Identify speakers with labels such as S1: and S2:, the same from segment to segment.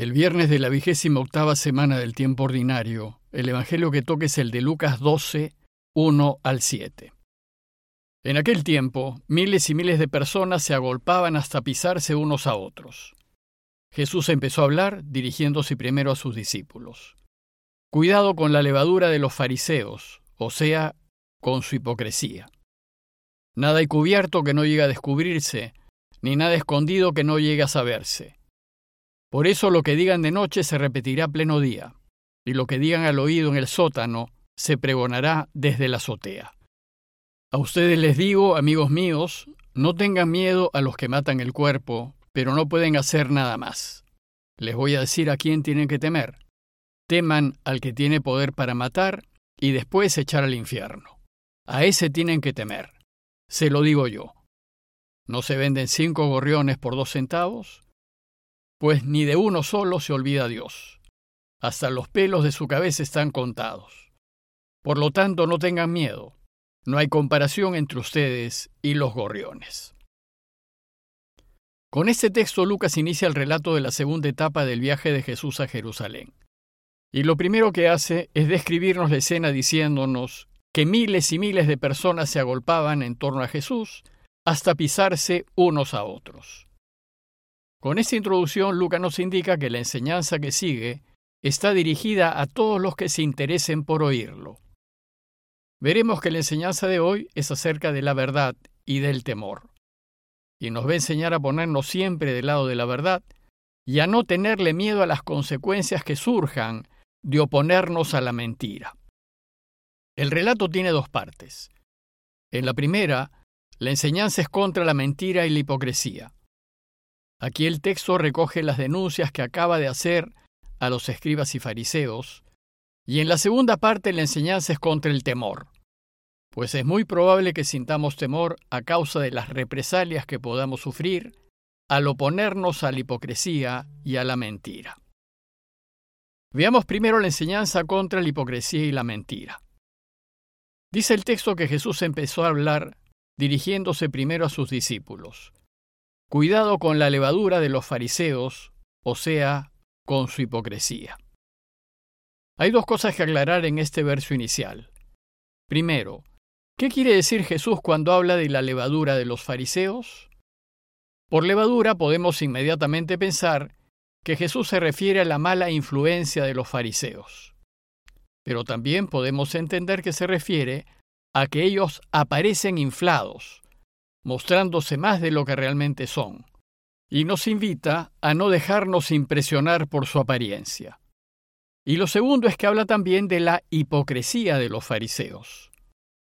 S1: El viernes de la vigésima octava semana del tiempo ordinario, el Evangelio que toque es el de Lucas 12, 1 al 7. En aquel tiempo, miles y miles de personas se agolpaban hasta pisarse unos a otros. Jesús empezó a hablar, dirigiéndose primero a sus discípulos. Cuidado con la levadura de los fariseos, o sea, con su hipocresía. Nada hay cubierto que no llegue a descubrirse, ni nada escondido que no llegue a saberse. Por eso lo que digan de noche se repetirá a pleno día, y lo que digan al oído en el sótano se pregonará desde la azotea. A ustedes les digo, amigos míos, no tengan miedo a los que matan el cuerpo, pero no pueden hacer nada más. Les voy a decir a quién tienen que temer. Teman al que tiene poder para matar y después echar al infierno. A ese tienen que temer. Se lo digo yo. ¿No se venden cinco gorriones por dos centavos? Pues ni de uno solo se olvida Dios. Hasta los pelos de su cabeza están contados. Por lo tanto, no tengan miedo. No hay comparación entre ustedes y los gorriones. Con este texto Lucas inicia el relato de la segunda etapa del viaje de Jesús a Jerusalén. Y lo primero que hace es describirnos la escena diciéndonos que miles y miles de personas se agolpaban en torno a Jesús hasta pisarse unos a otros. Con esta introducción, Lucas nos indica que la enseñanza que sigue está dirigida a todos los que se interesen por oírlo. Veremos que la enseñanza de hoy es acerca de la verdad y del temor. Y nos va a enseñar a ponernos siempre del lado de la verdad y a no tenerle miedo a las consecuencias que surjan de oponernos a la mentira. El relato tiene dos partes. En la primera, la enseñanza es contra la mentira y la hipocresía. Aquí el texto recoge las denuncias que acaba de hacer a los escribas y fariseos, y en la segunda parte la enseñanza es contra el temor, pues es muy probable que sintamos temor a causa de las represalias que podamos sufrir al oponernos a la hipocresía y a la mentira. Veamos primero la enseñanza contra la hipocresía y la mentira. Dice el texto que Jesús empezó a hablar dirigiéndose primero a sus discípulos. Cuidado con la levadura de los fariseos, o sea, con su hipocresía. Hay dos cosas que aclarar en este verso inicial. Primero, ¿qué quiere decir Jesús cuando habla de la levadura de los fariseos? Por levadura podemos inmediatamente pensar que Jesús se refiere a la mala influencia de los fariseos pero también podemos entender que se refiere a que ellos aparecen inflados, mostrándose más de lo que realmente son, y nos invita a no dejarnos impresionar por su apariencia. Y lo segundo es que habla también de la hipocresía de los fariseos.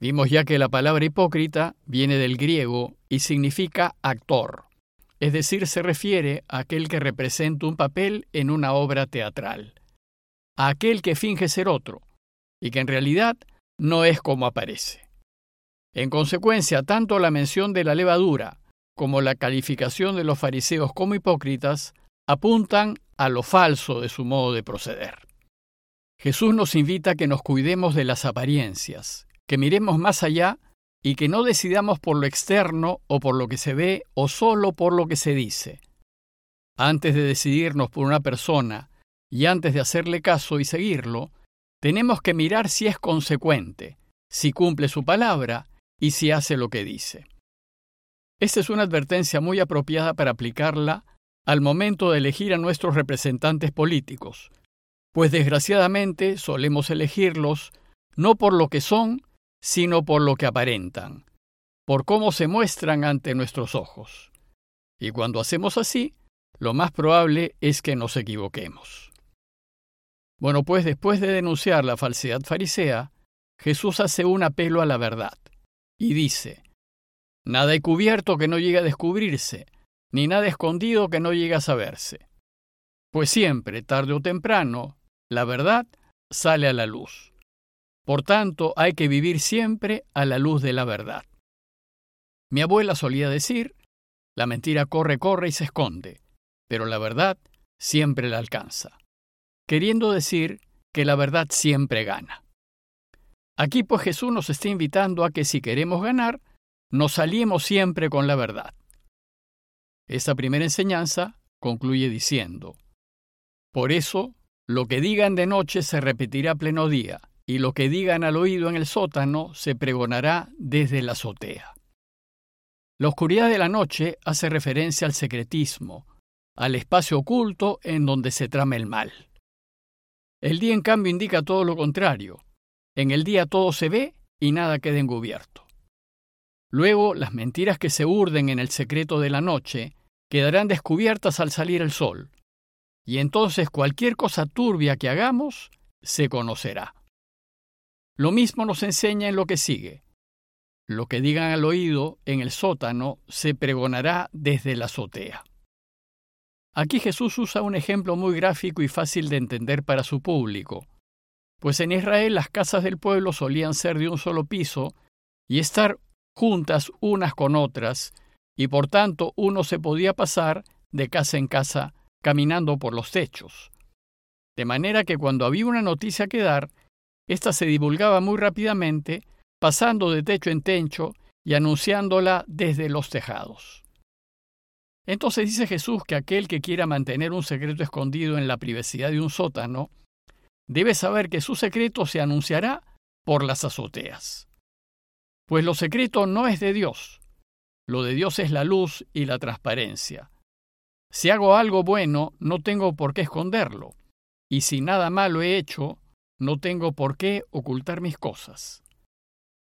S1: Vimos ya que la palabra hipócrita viene del griego y significa actor, es decir, se refiere a aquel que representa un papel en una obra teatral a aquel que finge ser otro, y que en realidad no es como aparece. En consecuencia, tanto la mención de la levadura como la calificación de los fariseos como hipócritas apuntan a lo falso de su modo de proceder. Jesús nos invita a que nos cuidemos de las apariencias, que miremos más allá y que no decidamos por lo externo o por lo que se ve o solo por lo que se dice. Antes de decidirnos por una persona y antes de hacerle caso y seguirlo, tenemos que mirar si es consecuente, si cumple su palabra y si hace lo que dice. Esta es una advertencia muy apropiada para aplicarla al momento de elegir a nuestros representantes políticos, pues desgraciadamente solemos elegirlos no por lo que son, sino por lo que aparentan, por cómo se muestran ante nuestros ojos. Y cuando hacemos así, lo más probable es que nos equivoquemos. Bueno, pues después de denunciar la falsedad farisea, Jesús hace un apelo a la verdad y dice, Nada he cubierto que no llegue a descubrirse, ni nada escondido que no llegue a saberse. Pues siempre, tarde o temprano, la verdad sale a la luz. Por tanto, hay que vivir siempre a la luz de la verdad. Mi abuela solía decir, la mentira corre, corre y se esconde, pero la verdad siempre la alcanza queriendo decir que la verdad siempre gana. Aquí pues Jesús nos está invitando a que si queremos ganar, nos aliemos siempre con la verdad. Esta primera enseñanza concluye diciendo, Por eso, lo que digan de noche se repetirá a pleno día, y lo que digan al oído en el sótano se pregonará desde la azotea. La oscuridad de la noche hace referencia al secretismo, al espacio oculto en donde se trama el mal. El día, en cambio, indica todo lo contrario. En el día todo se ve y nada queda encubierto. Luego, las mentiras que se urden en el secreto de la noche quedarán descubiertas al salir el sol, y entonces cualquier cosa turbia que hagamos se conocerá. Lo mismo nos enseña en lo que sigue. Lo que digan al oído en el sótano se pregonará desde la azotea. Aquí Jesús usa un ejemplo muy gráfico y fácil de entender para su público, pues en Israel las casas del pueblo solían ser de un solo piso y estar juntas unas con otras, y por tanto uno se podía pasar de casa en casa caminando por los techos. De manera que cuando había una noticia que dar, ésta se divulgaba muy rápidamente pasando de techo en techo y anunciándola desde los tejados. Entonces dice Jesús que aquel que quiera mantener un secreto escondido en la privacidad de un sótano, debe saber que su secreto se anunciará por las azoteas. Pues lo secreto no es de Dios, lo de Dios es la luz y la transparencia. Si hago algo bueno, no tengo por qué esconderlo, y si nada malo he hecho, no tengo por qué ocultar mis cosas.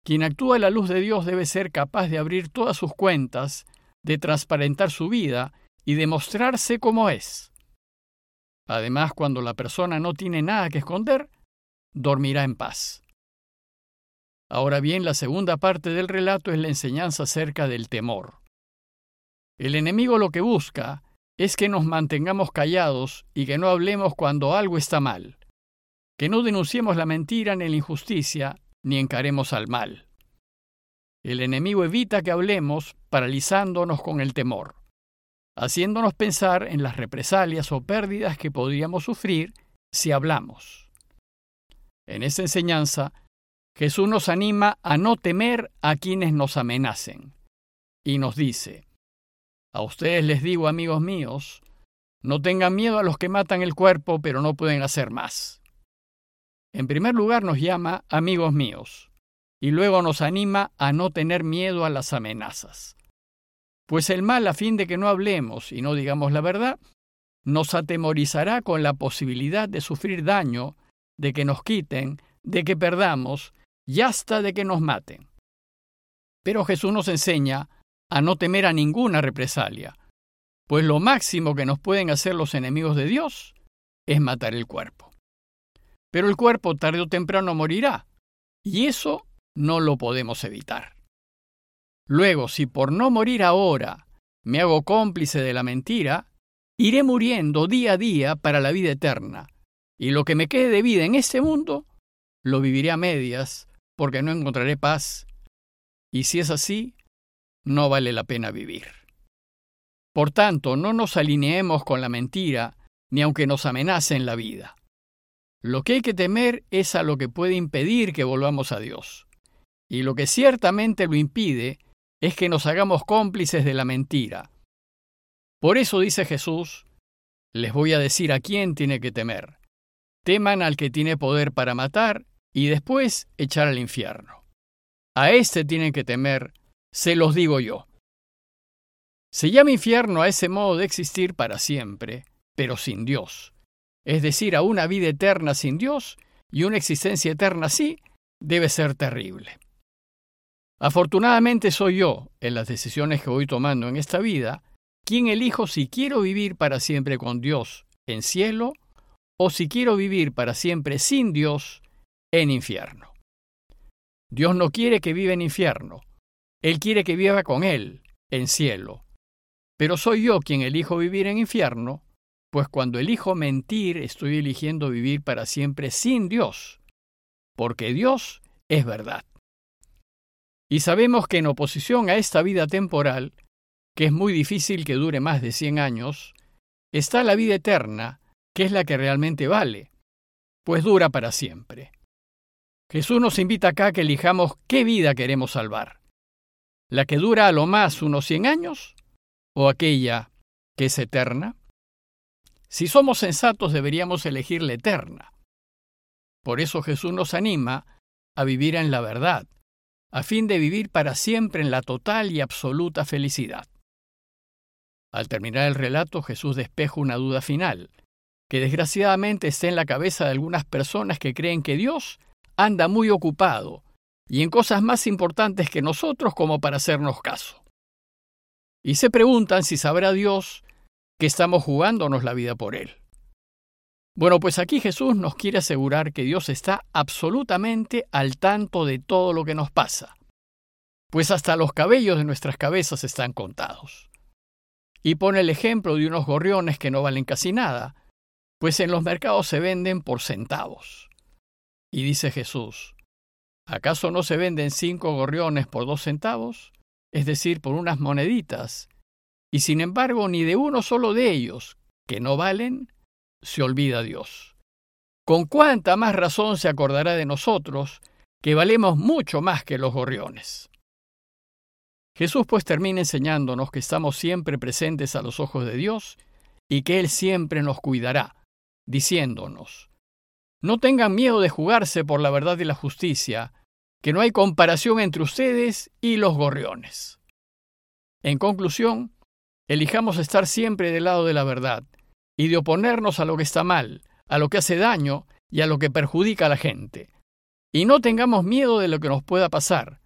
S1: Quien actúa a la luz de Dios debe ser capaz de abrir todas sus cuentas, de transparentar su vida y de mostrarse como es. Además, cuando la persona no tiene nada que esconder, dormirá en paz. Ahora bien, la segunda parte del relato es la enseñanza acerca del temor. El enemigo lo que busca es que nos mantengamos callados y que no hablemos cuando algo está mal, que no denunciemos la mentira ni la injusticia ni encaremos al mal. El enemigo evita que hablemos paralizándonos con el temor, haciéndonos pensar en las represalias o pérdidas que podríamos sufrir si hablamos. En esa enseñanza, Jesús nos anima a no temer a quienes nos amenacen y nos dice, a ustedes les digo, amigos míos, no tengan miedo a los que matan el cuerpo pero no pueden hacer más. En primer lugar nos llama amigos míos y luego nos anima a no tener miedo a las amenazas. Pues el mal, a fin de que no hablemos y no digamos la verdad, nos atemorizará con la posibilidad de sufrir daño, de que nos quiten, de que perdamos y hasta de que nos maten. Pero Jesús nos enseña a no temer a ninguna represalia, pues lo máximo que nos pueden hacer los enemigos de Dios es matar el cuerpo. Pero el cuerpo tarde o temprano morirá, y eso no lo podemos evitar. Luego, si por no morir ahora me hago cómplice de la mentira, iré muriendo día a día para la vida eterna, y lo que me quede de vida en este mundo, lo viviré a medias, porque no encontraré paz, y si es así, no vale la pena vivir. Por tanto, no nos alineemos con la mentira, ni aunque nos amenacen la vida. Lo que hay que temer es a lo que puede impedir que volvamos a Dios. Y lo que ciertamente lo impide es que nos hagamos cómplices de la mentira. Por eso dice Jesús, les voy a decir a quién tiene que temer. Teman al que tiene poder para matar y después echar al infierno. A éste tienen que temer, se los digo yo. Se llama infierno a ese modo de existir para siempre, pero sin Dios es decir, a una vida eterna sin Dios y una existencia eterna así, debe ser terrible. Afortunadamente soy yo, en las decisiones que voy tomando en esta vida, quien elijo si quiero vivir para siempre con Dios en cielo o si quiero vivir para siempre sin Dios en infierno. Dios no quiere que viva en infierno, Él quiere que viva con Él en cielo. Pero soy yo quien elijo vivir en infierno pues cuando elijo mentir estoy eligiendo vivir para siempre sin Dios, porque Dios es verdad. Y sabemos que en oposición a esta vida temporal, que es muy difícil que dure más de 100 años, está la vida eterna, que es la que realmente vale, pues dura para siempre. Jesús nos invita acá a que elijamos qué vida queremos salvar. ¿La que dura a lo más unos 100 años o aquella que es eterna? Si somos sensatos deberíamos elegir la eterna. Por eso Jesús nos anima a vivir en la verdad, a fin de vivir para siempre en la total y absoluta felicidad. Al terminar el relato, Jesús despeja una duda final, que desgraciadamente está en la cabeza de algunas personas que creen que Dios anda muy ocupado y en cosas más importantes que nosotros como para hacernos caso. Y se preguntan si sabrá Dios que estamos jugándonos la vida por Él. Bueno, pues aquí Jesús nos quiere asegurar que Dios está absolutamente al tanto de todo lo que nos pasa, pues hasta los cabellos de nuestras cabezas están contados. Y pone el ejemplo de unos gorriones que no valen casi nada, pues en los mercados se venden por centavos. Y dice Jesús, ¿acaso no se venden cinco gorriones por dos centavos? Es decir, por unas moneditas. Y sin embargo, ni de uno solo de ellos, que no valen, se olvida Dios. ¿Con cuánta más razón se acordará de nosotros, que valemos mucho más que los gorriones? Jesús pues termina enseñándonos que estamos siempre presentes a los ojos de Dios y que Él siempre nos cuidará, diciéndonos, no tengan miedo de jugarse por la verdad y la justicia, que no hay comparación entre ustedes y los gorriones. En conclusión, elijamos estar siempre del lado de la verdad, y de oponernos a lo que está mal, a lo que hace daño y a lo que perjudica a la gente. Y no tengamos miedo de lo que nos pueda pasar,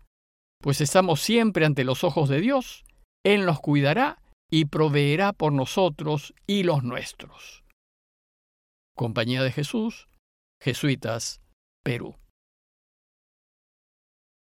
S1: pues estamos siempre ante los ojos de Dios, Él nos cuidará y proveerá por nosotros y los nuestros. Compañía de Jesús, Jesuitas, Perú.